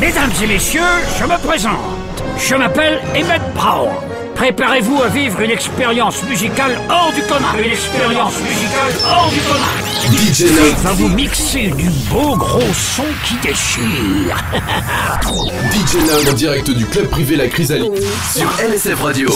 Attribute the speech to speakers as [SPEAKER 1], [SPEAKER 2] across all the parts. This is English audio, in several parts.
[SPEAKER 1] Mesdames et messieurs, je me présente. Je m'appelle Emmett Brown. Préparez-vous à vivre une expérience musicale hors du commun. Une expérience musicale hors du commun.
[SPEAKER 2] DJ
[SPEAKER 1] Love va vous mixer du beau gros son qui déchire.
[SPEAKER 2] DJ Love en direct du club privé La Chrysalide sur LSF Radio.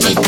[SPEAKER 3] It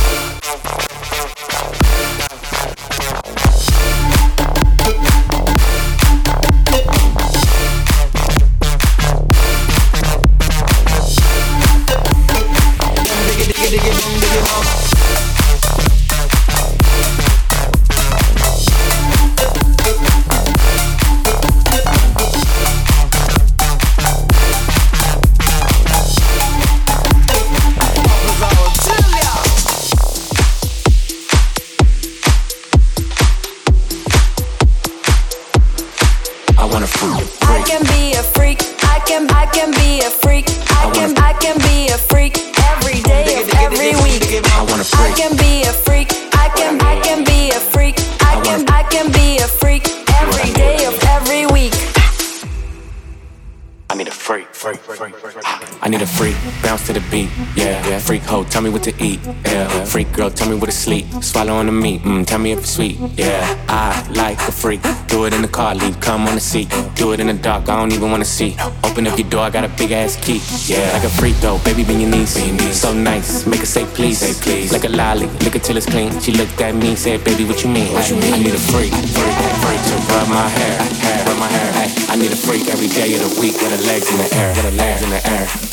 [SPEAKER 4] On the meat, mm, tell me if it's sweet. Yeah, I like a freak. Do it in the car, leave, come on the seat. Do it in the dark, I don't even wanna see. Open up your door, I got a big ass key. Yeah, like a freak though, baby, bend your knees. So nice, make her say please. Say please. Like a lolly, lick it till it's clean. She looked at me, said, baby, what you mean? What you mean? I need a freak, freak, freak to rub my hair, hair, rub my hair. I need a freak every day of the week with her legs in the air, with her legs in the air.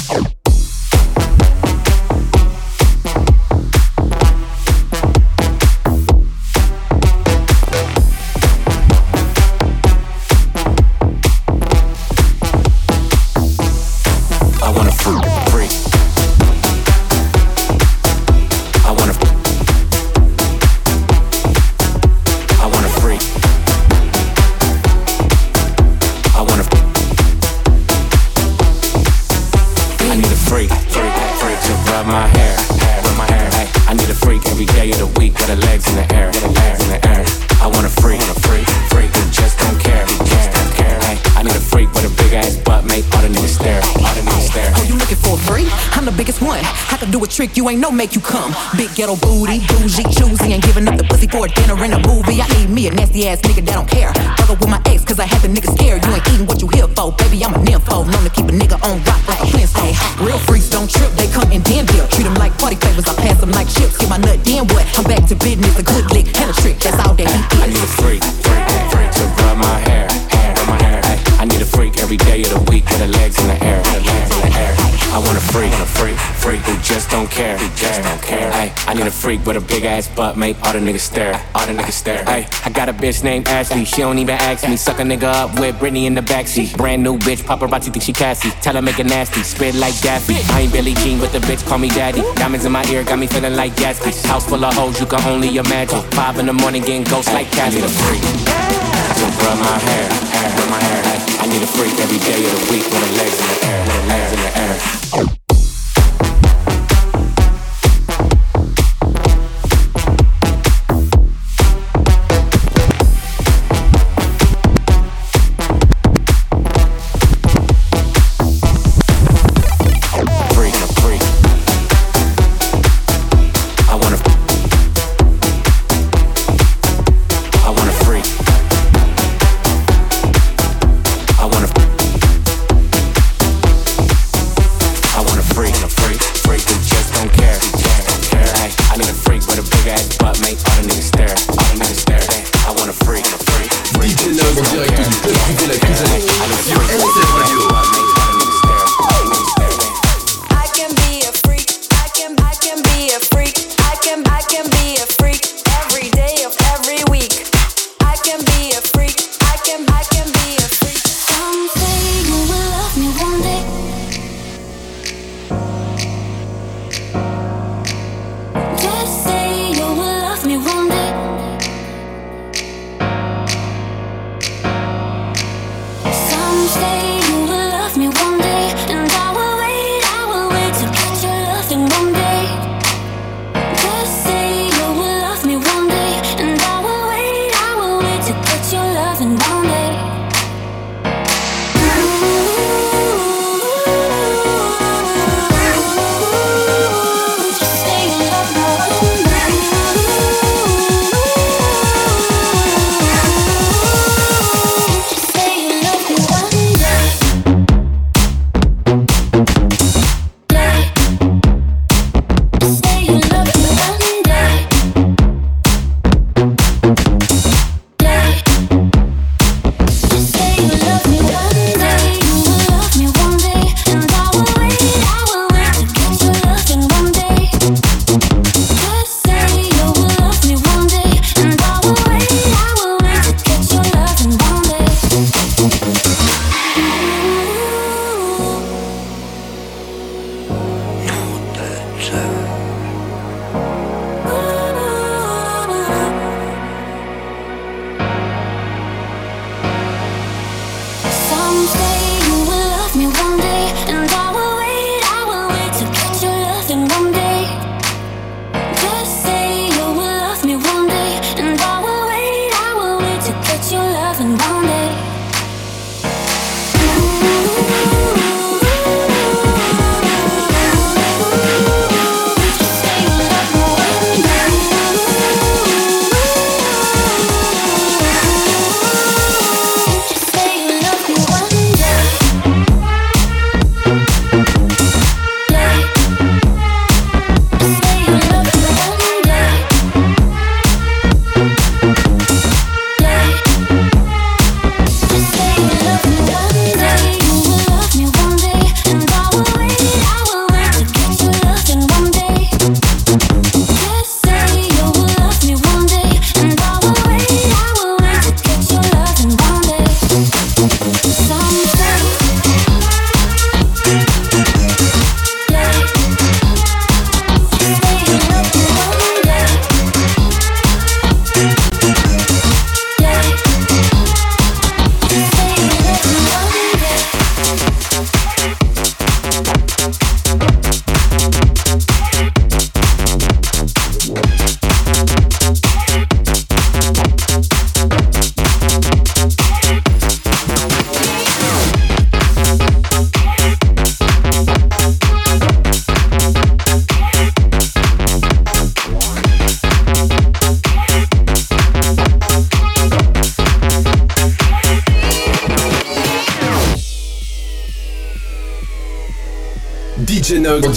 [SPEAKER 5] Ghetto booty, bougie, choosy, and giving up the pussy for a dinner and a movie. I need me a nasty ass nigga that don't care. Brother with my ex, cause I had the nigga scared. You ain't eating what you here for. Baby, I'm a nympho. Known to keep a nigga on rock like a Flintstone. Real freaks don't trip, they come in damn deal. Treat them like party favors, I pass them like chips. Get my nut, damn what? I'm back to business, a good lick and a trick. That's all that he
[SPEAKER 4] I need a freak, freak, freak to rub my hair, hair, rub my hair. I need a freak every day of the week with her legs in the air, her legs in the air. I want a freak, a freak, freak who just don't care, who just don't care. Ay, I need a freak with a big ass butt, make all the niggas stare, all the niggas stare. Ay, I got a bitch named Ashley, she don't even ask me. Suck a nigga up with Britney in the backseat. Brand new bitch, paparazzi think she Cassie. Tell her make it nasty, spit like Daffy. I ain't Billie Jean, but the bitch call me daddy. Diamonds in my ear got me feeling like Gatsby. House full of hoes, you can only imagine. Five in the morning getting ghosts like Cassie. I need a freak. To rub my hair, rub my hair. I need a freak every day of the week with her legs in the air, with her legs in the air.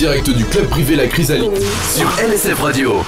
[SPEAKER 2] Direct du club privé La
[SPEAKER 6] Chrysalide sur LSF Radio.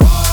[SPEAKER 7] Oh.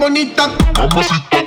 [SPEAKER 8] Bonita. Mamacita.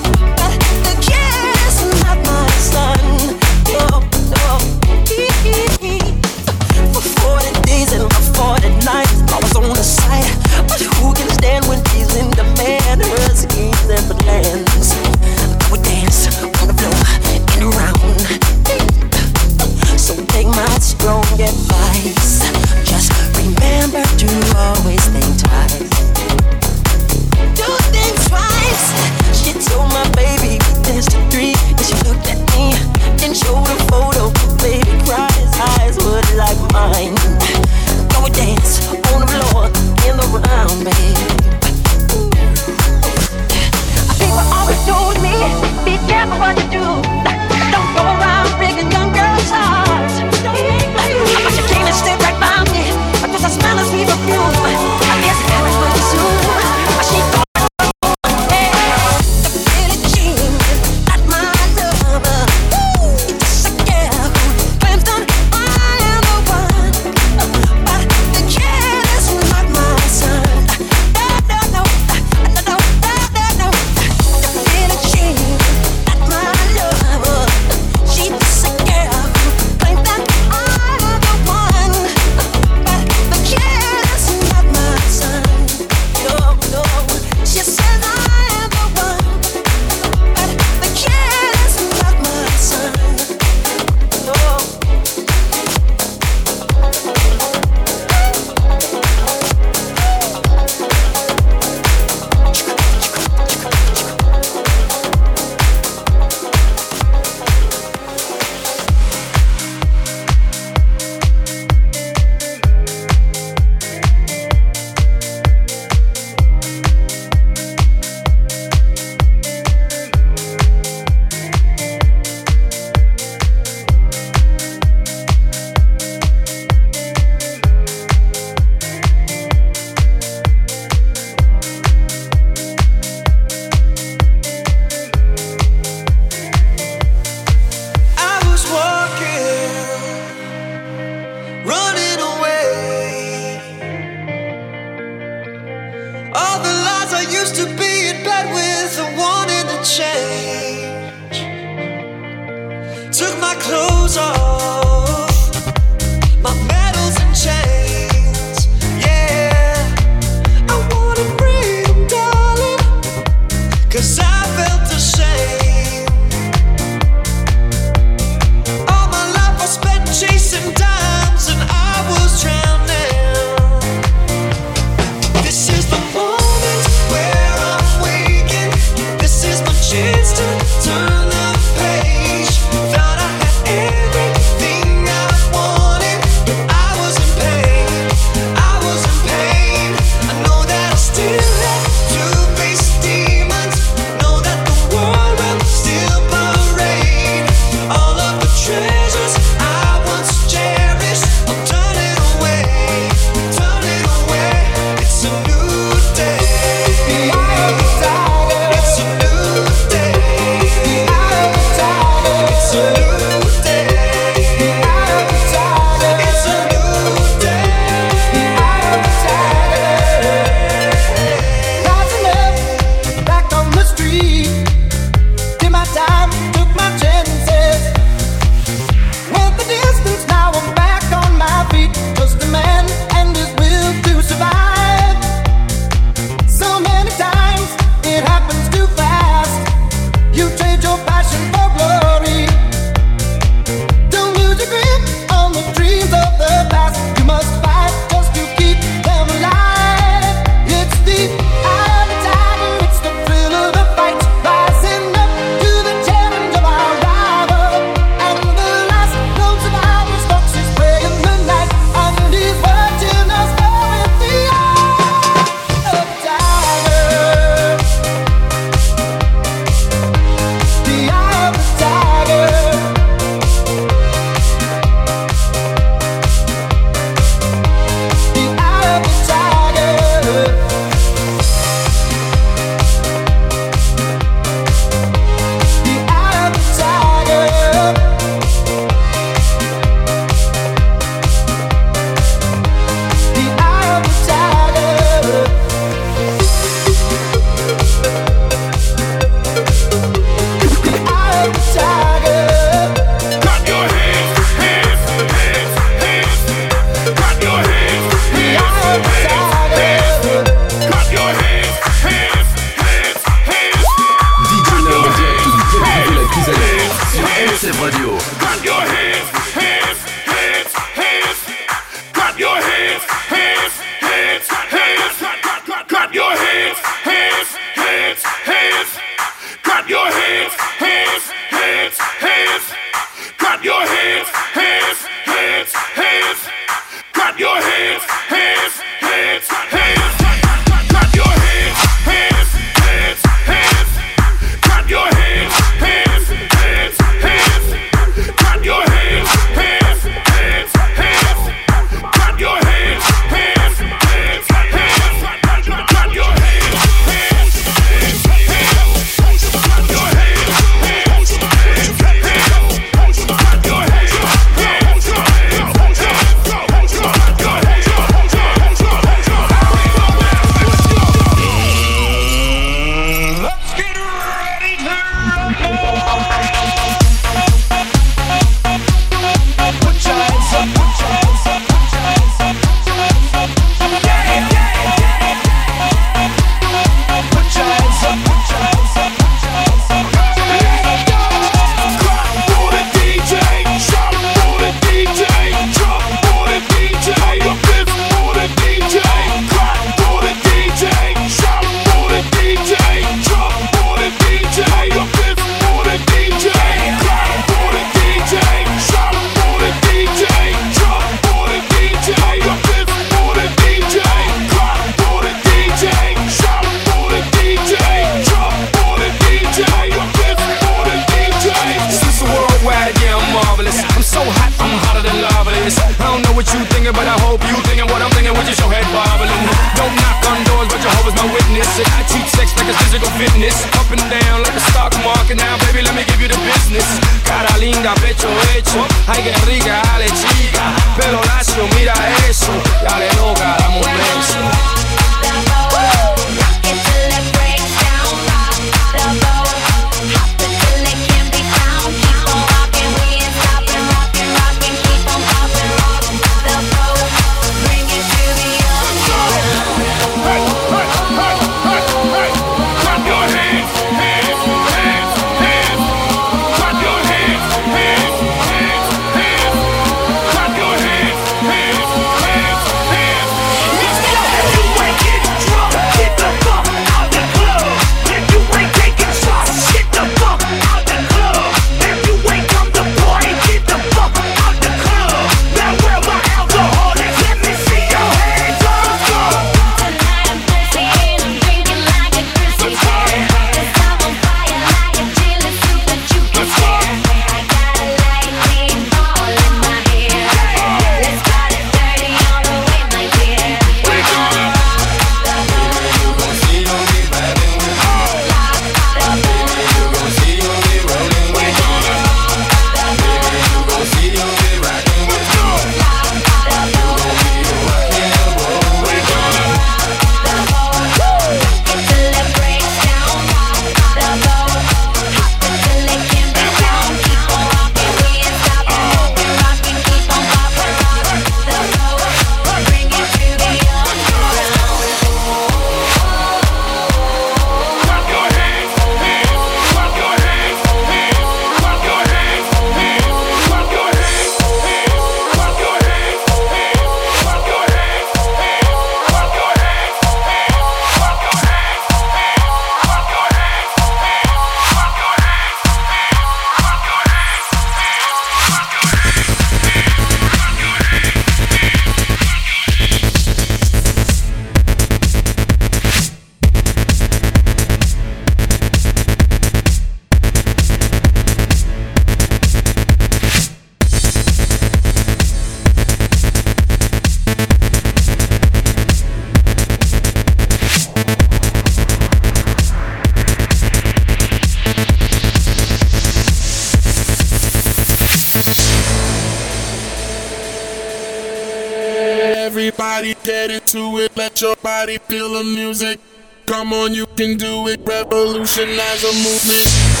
[SPEAKER 9] On,
[SPEAKER 10] you
[SPEAKER 11] can do it. Revolutionize a movement.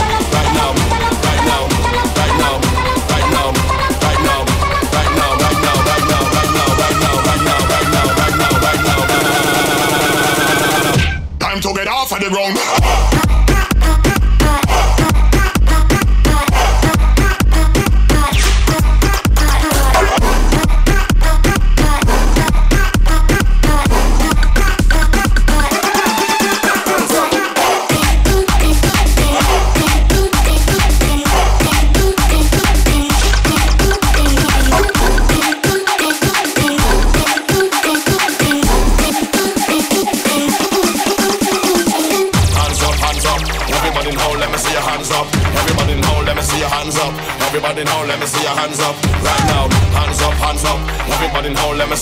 [SPEAKER 11] Time to get off of the ground.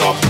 [SPEAKER 12] arms